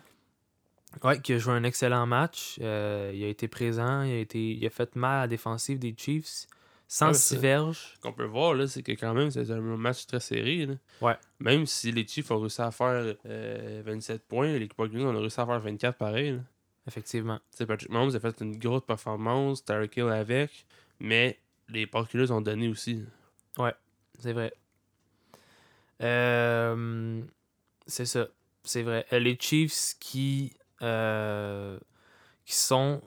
Ouais, qui a joué un excellent match. Euh, il a été présent, il a, été, il a fait mal à la défensive des Chiefs. 106 c'est- verges. Ce qu'on peut voir, là, c'est que quand même, c'est un match très serré. là. Ouais. Même si les Chiefs ont réussi à faire euh, 27 points, les Buccaneers ont réussi à faire 24 pareil. là. Effectivement. Tu sais, Patrick Mahomes a fait une grosse performance, Tyreek Hill avec, mais les Buccaneers ont donné aussi. C'est vrai. Euh, c'est ça. C'est vrai. Euh, Les Chiefs qui, euh, qui sont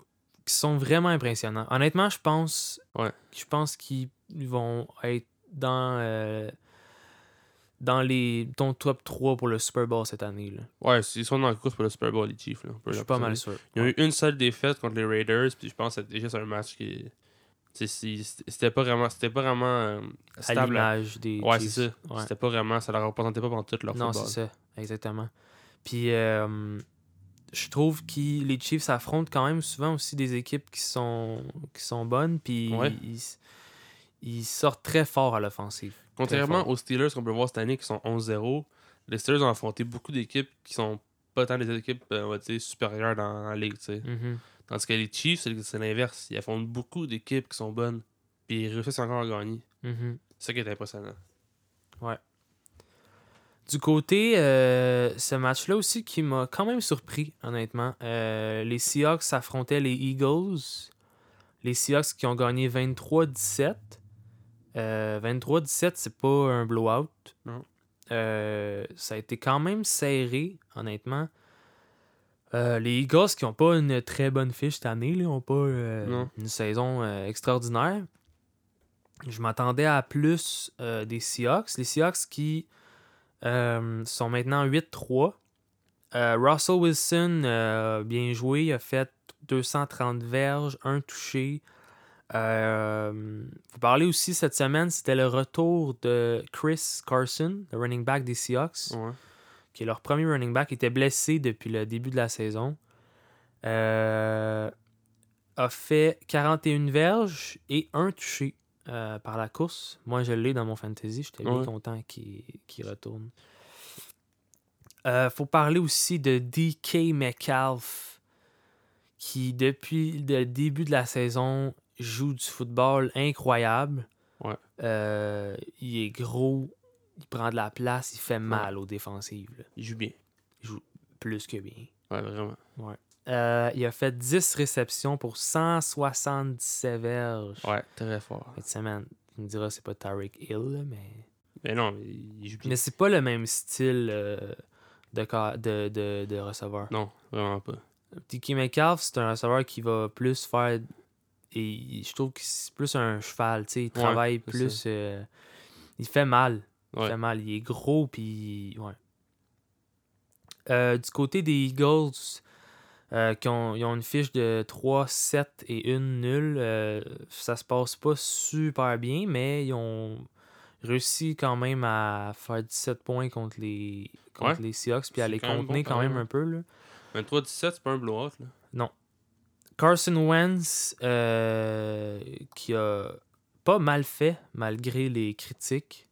qui sont vraiment impressionnants. Honnêtement, je pense Ouais. je pense qu'ils vont être dans euh, dans les ton top 3 pour le Super Bowl cette année là. Ouais, ils sont dans la course pour le Super Bowl, les Chiefs. Là, Je suis pas mal sûr. Ils ont eu une seule défaite contre les Raiders, puis je pense que déjà c'est un match qui. C'était pas vraiment, c'était pas vraiment euh, stable. des Ouais, c'est ça. Ouais. C'était pas vraiment, ça leur représentait pas pendant tout leur Non, football. c'est ça, exactement. Puis euh, je trouve que les Chiefs affrontent quand même souvent aussi des équipes qui sont qui sont bonnes, puis Ouais. ils, ils sortent très fort à l'offensive. Contrairement aux Steelers qu'on peut voir cette année qui sont 11-0, les Steelers ont affronté beaucoup d'équipes qui sont pas tant des équipes euh, on va dire, supérieures dans la ligue. tu sais. Mhm. Tandis que les Chiefs, c'est l'inverse. Ils affrontent beaucoup d'équipes qui sont bonnes. Puis ils réussissent encore à gagner. Mhm. C'est ça qui est impressionnant. Du côté, euh, ce match-là aussi qui m'a quand même surpris, honnêtement. Euh, les Seahawks affrontaient les Eagles. Les Seahawks qui ont gagné 23-17. Euh, 23-17, c'est pas un blowout. Non. Euh, ça a été quand même serré, honnêtement. Euh, les Eagles qui n'ont pas une très bonne fiche cette année, n'ont pas euh, une saison euh, extraordinaire. Je m'attendais à plus des Seahawks. Les Seahawks qui sont maintenant 8-3. Euh, Russell Wilson, bien joué, il a fait 230 verges, un touché. Faut parler aussi cette semaine, c'était le retour de Chris Carson, le running back des Seahawks, Ouais. Qui est leur premier running back, était blessé depuis le début de la saison. Euh, a fait 41 verges et un touché euh, par la course. Moi, je l'ai dans mon fantasy. J'étais bien Ouais. content qu'il retourne. Euh, faut parler aussi de DK Metcalf, qui depuis le début de la saison joue du football incroyable. Ouais. Euh, il est gros, il prend de la place, il fait mal aux défensives. là. Il joue bien. Plus que bien. Ouais, vraiment. Euh, il a fait 10 réceptions pour 177 verges Ouais, très fort. cette semaine. Tu me diras, c'est pas Tyreek Hill, mais. Mais non, mais il joue bien. Mais c'est pas le même style euh, de, de, de, de receveur. Non, vraiment pas. DK Metcalf, c'est un receveur qui va plus faire. Et je trouve que c'est plus un cheval, tu sais. Il travaille plus. euh, il fait mal. Il Ouais. fait mal. Il est gros, puis. Ouais. Euh, du côté des Eagles, euh, qui ont, ils ont une fiche de 3, 7 et 1 nulle, euh, ça se passe pas super bien, mais ils ont réussi quand même à faire 17 points contre les, contre Ouais. les Seahawks, puis à les contenir bon, quand même un peu. Là. 23-17, c'est pas un blowout, là. Carson Wentz, euh, qui a pas mal fait malgré les critiques.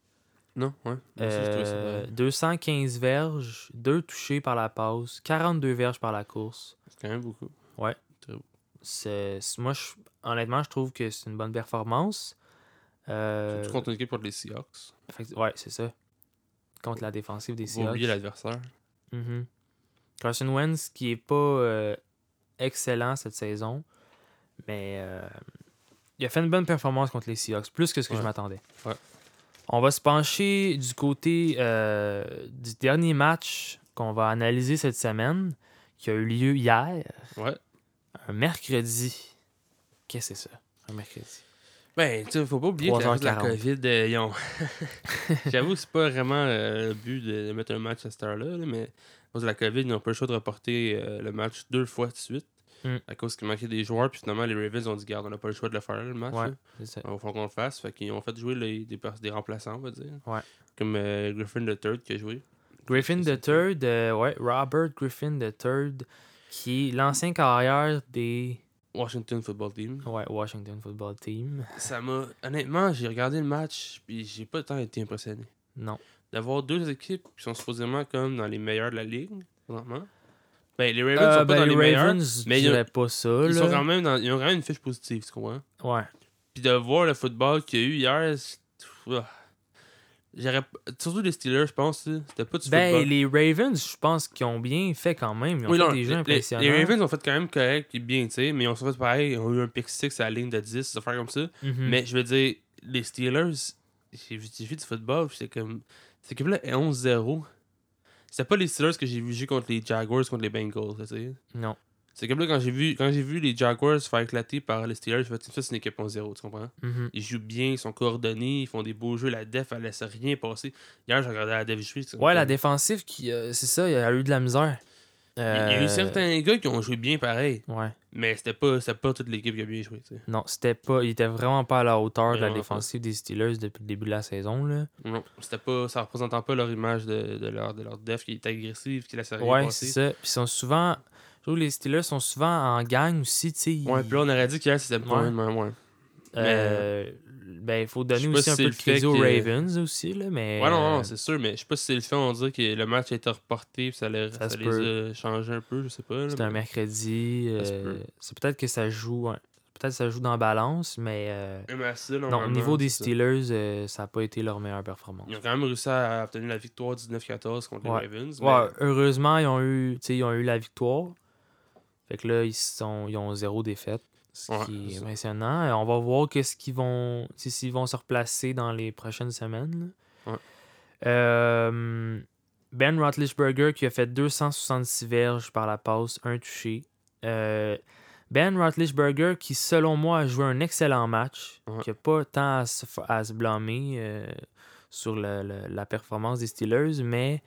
Non, ouais. Moi aussi, je trouvais ça Euh, pareil. 215 verges, 2 touchés par la passe, 42 verges par la course. C'est quand même beaucoup. C'est, c'est- moi, je- honnêtement, je trouve que c'est une bonne performance. Euh, Surtout contre une équipe contre les Seahawks. fait ouais, c'est ça. Contre la défensive des Faut oublier Seahawks. l'adversaire. Mhm. Carson Wentz, qui est pas euh, excellent cette saison, mais euh, il a fait une bonne performance contre les Seahawks, plus que ce que je Ouais. m'attendais. Ouais. On va se pencher du côté euh, du dernier match qu'on va analyser cette semaine, qui a eu lieu hier, Ouais. un mercredi. Qu'est-ce que c'est ça, un mercredi? Ben, tu sais, faut pas oublier que la, 3h40. la COVID, euh, ils ont... *laughs* J'avoue, c'est pas vraiment euh, le but de, mettre un match à cette heure-là, là, mais à cause de la COVID, ils n'ont pas le choix de reporter euh, le match deux fois de suite. Mm. À cause qu'il manquait des joueurs, puis finalement, les Ravens ont dit, garde, on n'a pas le choix de le faire, le match. Ouais. Il falloir qu'on le fasse. Fait qu'ils ont fait jouer les- des, remplaçants, on va dire. Ouais. Comme euh, Griffin the Third qui a joué. Griffin Third, euh, ouais, Robert Griffin the Third, qui est l'ancien carrière des Washington Football Team. ouais, Washington Football Team. Ça m'a. Honnêtement, j'ai regardé le match, puis j'ai pas tant été impressionné. Non. D'avoir deux équipes qui sont supposément comme dans les meilleurs de la ligue, présentement. Ben, les Ravens Euh, sont pas ben, dans les. Ravens, je mais a- dirais pas ça. Ils, là. sont quand même dans, ils ont quand même une fiche positive, tu comprends? Ouais. Puis de voir le football qu'il y a eu hier, c'est-. J'aurais. Surtout les Steelers, je pense, là, c'était pas du Ben, football. les Ravens, je pense qu'ils ont bien fait quand même. Ils ont Oui, fait non, des les- impressionnants. Les, Ravens ont fait quand même correct et bien, tu sais, mais ils ont fait pareil. Ils ont eu un pick six à la ligne de 10, des affaires comme ça. Mhm. Mais je veux dire, les Steelers, j'ai vu, du football, j'étais comme. Cette équipe-là est 11-0. C'était pas les Steelers que j'ai vu jouer contre les Jaguars, contre les Bengals, tu sais. Non. C'est comme là, quand j'ai vu, quand j'ai vu les Jaguars se faire éclater par les Steelers, j'ai fait ça, c'est une équipe 11-0, tu comprends? Mhm. Ils jouent bien, ils sont coordonnés, ils font des beaux jeux. La def, elle laisse rien passer. Hier, j'ai regardé la def jouer. c'est Ouais, la défensive, qui, euh, c'est ça, il y a eu de la misère. Il y a eu Euh, certains gars qui ont joué bien pareil, Ouais. Mais c'était pas, pas toute l'équipe qui a bien joué, tu sais. Non, c'était pas. Il était vraiment pas à la hauteur de la pas. défensive des Steelers depuis le début de la saison. Là. Non, c'était pas, ça représentait pas leur image de, de leur, de leur def qui est agressive, qui laisse rien Ouais, c'est ça. Puis ils sont souvent. Je trouve que les Steelers sont souvent en gang aussi, tu sais. ils- Ouais, puis là, on aurait dit qu'hier, c'était de même, ouais. Euh, ben, il faut donner aussi si un peu de crédit aux que- Ravens aussi, là, mais. Ouais, non, non, euh, c'est sûr, mais je sais pas si c'est le fait, on dirait que le match a été reporté, puis ça, les- Ça ça les a changés un peu, je sais pas. C'est un mercredi. Euh, c'est peut-être que ça joue. ouais. peut-être ça joue dans la balance, mais euh, MSC, non, au niveau des. Steelers, ça n'a pas été leur meilleure performance. Ils ont quand même réussi à obtenir la victoire 19-14 contre Ouais. les Ravens. Ouais, heureusement, ils ont eu, ils ont eu la victoire. Fait que là, ils, sont, ils ont zéro défaite. Ce Ouais, qui est ça. impressionnant. Euh, On va voir qu'est-ce qu'ils vont. S'ils vont se replacer dans les prochaines semaines. Ouais. Euh, ben Roethlisberger qui a fait 266 verges par la passe, un touché. Euh, ben Roethlisberger qui, selon moi, a joué un excellent match, Ouais. qui n'a pas tant à se, à se blâmer euh, sur le- le- la performance des Steelers, mais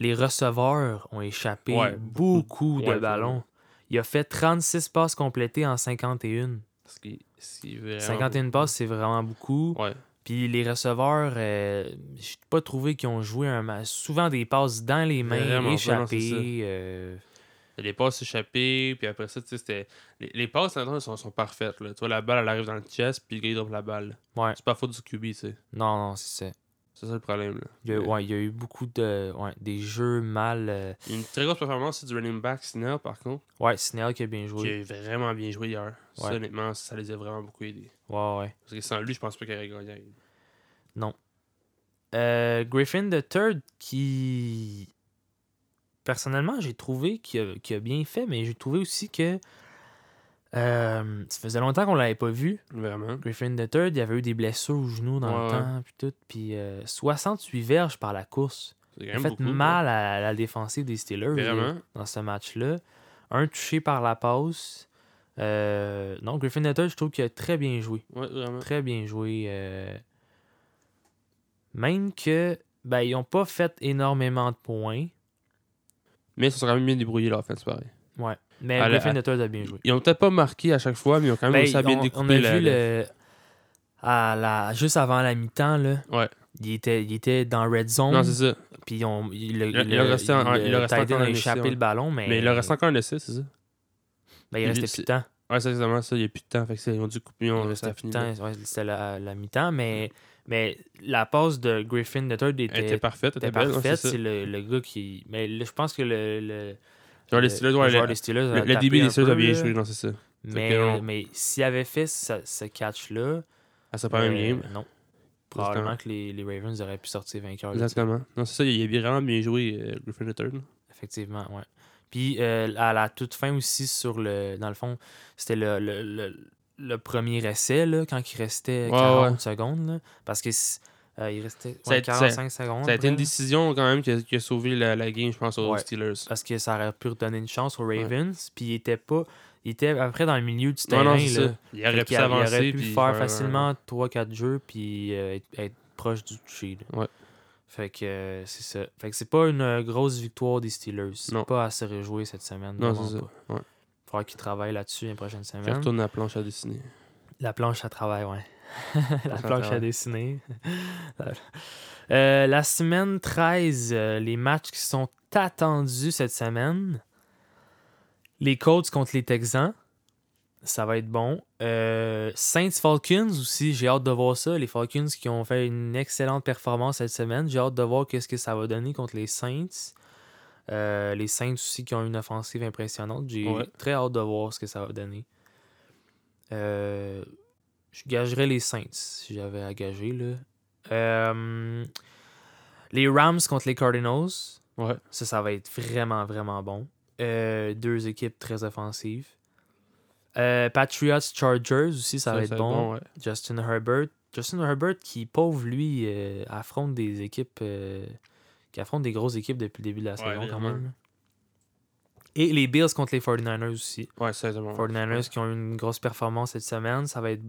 les receveurs ont échappé beaucoup, de ballons. Il a fait 36 passes complétées en 51. Parce que c'est vraiment 51 beaucoup. passes, c'est vraiment beaucoup. Ouais. Puis les receveurs, euh, j'ai pas trouvé qu'ils ont joué un match. Souvent des passes dans les mains, Vraiment, échappées. euh, Les passes échappées, puis après ça, tu sais, c'était. Les, les passes, en sont, sont parfaites, là. Tu vois, la balle, elle arrive dans le chest, puis le gars, il drop la balle. Ouais. C'est pas faute du QB, tu sais. Non, non, c'est ça. C'est ça le problème, là. Il y, a, ouais, il y a eu beaucoup de. Ouais, des jeux mal. euh, Il y a une très grosse performance, c'est du running back Snell, par contre, Ouais, Snell qui a bien qui joué. a vraiment bien joué hier. Ça, honnêtement, ça les a vraiment beaucoup aidés. Ouais, ouais. Parce que sans lui, je pense pas qu'il aurait gagné. Euh, Griffin the Third qui. Personnellement, j'ai trouvé qu'il a, qu'il a bien fait, mais j'ai trouvé aussi que. Euh, ça faisait longtemps qu'on l'avait pas vu. Vraiment. Griffin the Third, il avait eu des blessures au genou dans Ouais, le temps, puis tout. Puis euh, 68 verges par la course. Il a fait beaucoup. mal à la défensive des Steelers là, dans ce match-là. Un touché par la passe. Euh, non, Griffin Third, je trouve qu'il a très bien joué. Ouais, vraiment. Très bien joué. euh, Même que ben, ils n'ont pas fait énormément de points. Mais ils se sont quand même bien débrouillés, là, en fait, c'est pareil. Ouais. Mais À Griffin Third a bien joué. Ils ont peut-être pas marqué à chaque fois, mais ils ont quand même Ben, à bien on, on découper a la- vu le. À la, juste avant la mi-temps, là, Ouais. il, était, il était dans Red Zone. Non, c'est ça. Puis ils ont- il, le- Il a- le- il a resté en- il a resté échappé le ballon, mais, Mais il leur reste encore un essai, c'est ça? ben, il restait plus de temps. Ouais, c'est exactement ça. Il n'y a plus de temps. Fait que ils ont dû couper. Ont restait plus de temps. ouais, C'était la, la mi-temps, mais, mais la passe de Griffin Elle était, était parfaite. Était était parfaite. c'est le, le gars qui. Mais là, je pense que le. le Les le- Steelers, le ouais, joueur le- des Steelers a Le, le tapé début des Steelers a bien joué, non, c'est ça. Mais, non. mais s'il avait fait ce, ce catch-là. À sa première euh, game. Non. Probablement que les, les Ravens auraient pu sortir vainqueurs. Exactement. Non, c'est ça. Il a vraiment bien joué, euh, Griffin Third. Effectivement, ouais. Puis euh, à la toute fin aussi, sur le. Dans le fond, c'était le, le, le, le premier essai, là, quand il restait Ouais, 40 ouais. secondes. là, parce que euh, il restait Ça a ouais, été- 45 secondes. Ça a été une décision quand même qui a, qui a sauvé la, la game, je pense, aux Ouais. Steelers. Parce que ça aurait pu redonner une chance aux Ravens. Puis il était pas. Il était après dans le milieu du terrain. non, là. Il aurait pu a- il s'avancer. aurait pu puis faire facilement 3-4 jeux puis euh, être, être proche du toucher. Ouais. Fait que euh, c'est ça. Fait que c'est pas une grosse victoire des Steelers. C'est pas à se réjouir cette semaine. Non, c'est ça. pas. Ouais. faudra qu'ils travaillent là-dessus les prochaines semaines. retourne la planche à dessiner. La planche à travail, ouais. *laughs* la planche à dessiner. *laughs* Euh, la semaine 13, euh, les matchs qui sont attendus cette semaine. Les Colts contre les Texans. Ça va être bon. Euh, Saints Falcons aussi, j'ai hâte de voir ça. Les Falcons qui ont fait une excellente performance cette semaine. J'ai hâte de voir qu'est-ce que ça va donner contre les Saints. Euh, les Saints aussi qui ont une offensive impressionnante. J'ai Ouais. très hâte de voir ce que ça va donner. Euh, je gagerais les Saints si j'avais à gager. Là. Euh, les Rams contre les Cardinals. Ouais. Ça, ça va être vraiment, vraiment bon. Euh, deux équipes très offensives. Euh, Patriots Chargers aussi, ça, va être bon. ouais. Justin Herbert. Justin Herbert qui, pauvre lui, affronte des équipes qui affrontent des grosses équipes depuis le début de la Ouais, saison quand même. Et les Bills contre les 49ers aussi. Ouais, c'est bon. 49ers qui ont eu une grosse performance cette semaine. Ça va être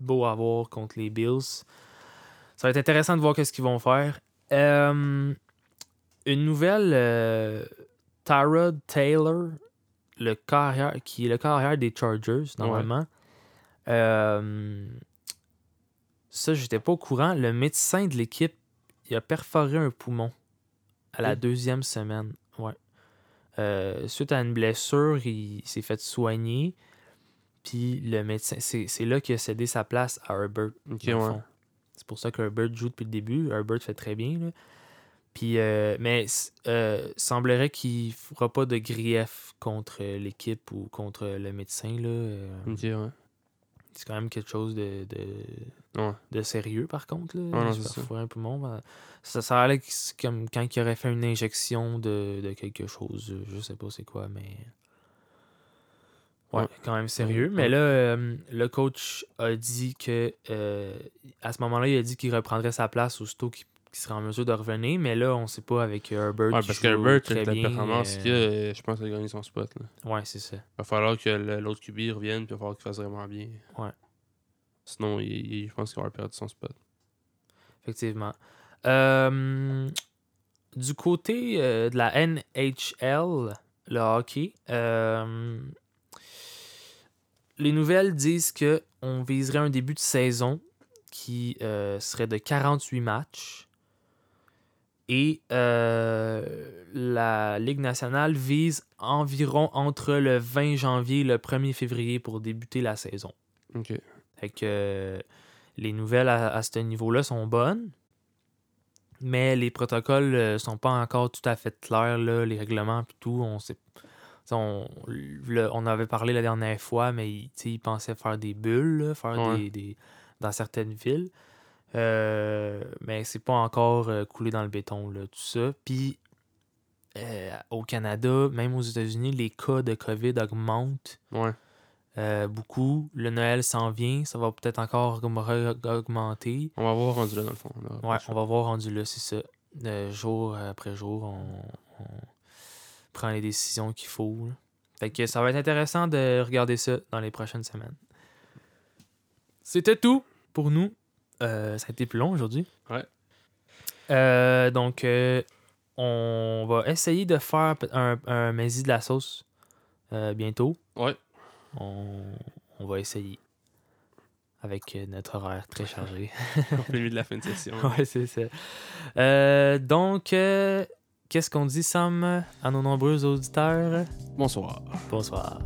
beau à voir contre les Bills. Ça va être intéressant de voir qu'est-ce qu'ils vont faire. Euh, une nouvelle, euh, Tyrod Taylor, le carrière, qui est le carrière des Chargers, normalement. Euh, ça, j'étais pas au courant. Le médecin de l'équipe, il a perforé un poumon à la Oui. deuxième semaine. Ouais. Euh, suite à une blessure, il s'est fait soigner. Puis le médecin, c'est là qu'il a cédé sa place à Herbert. Ouais. C'est pour ça que Herbert joue depuis le début. Herbert fait très bien. là. Puis, euh, mais euh, semblerait qu'il fera pas de grief contre l'équipe ou contre le médecin. Là. Euh, ouais. c'est quand même quelque chose de, de, Ouais. de sérieux, par contre. Là. Ouais, un poumon, ben, ça, ça a l'air comme quand il aurait fait une injection de, de quelque chose. Je sais pas c'est quoi, mais. Ouais, quand même sérieux. Mais là, euh, le coach a dit que. euh, à ce moment-là, il a dit qu'il reprendrait sa place aussitôt qu'il qu'il serait en mesure de revenir. Mais là, on sait pas avec Herbert. Ouais, parce joue qu'Herbert, très avec la performance euh, qu'il a, je pense qu'il a gagné son spot. Là. Ouais, c'est ça. Il va falloir que l'autre QB revienne, puis il va falloir qu'il fasse vraiment bien. Ouais. Sinon, il, il- je pense qu'il va perdu son spot. Effectivement. Euh, du côté de la NHL, le hockey, euh, les nouvelles disent que on viserait un début de saison qui euh, serait de 48 matchs. Et euh, la Ligue nationale vise environ entre le 20 janvier et le 1er février pour débuter la saison. Ok. Fait que euh, les nouvelles à, à ce niveau-là sont bonnes, mais les protocoles sont pas encore tout à fait clairs, là, les règlements et tout. On sait, on, le- on avait parlé la dernière fois, mais ils pensaient faire des bulles, là, faire Ouais. des, des- dans certaines villes. Euh, mais c'est pas encore euh, coulé dans le béton, là, tout ça. Puis euh, au Canada, même aux États-Unis, les cas de COVID augmentent. Ouais. Euh, beaucoup. Le Noël s'en vient, ça va peut-être encore augmenter. On va voir rendu là, dans le fond. là. Ouais, on va voir rendu là, c'est ça. Jour après jour, on, on prend les décisions qu'il faut. là. Fait que ça va être intéressant de regarder ça dans les prochaines semaines. C'était tout pour nous. Euh, ça a été plus long aujourd'hui. Ouais. Euh, donc, euh, on va essayer de faire un, un Maisy de la sauce bientôt. Ouais. On, on va essayer. Avec notre horaire très chargé. En plein milieu de la fin de session. *laughs* ouais, c'est ça. Donc, qu'est-ce qu'on dit, Sam, à nos nombreux auditeurs? Bonsoir. Bonsoir.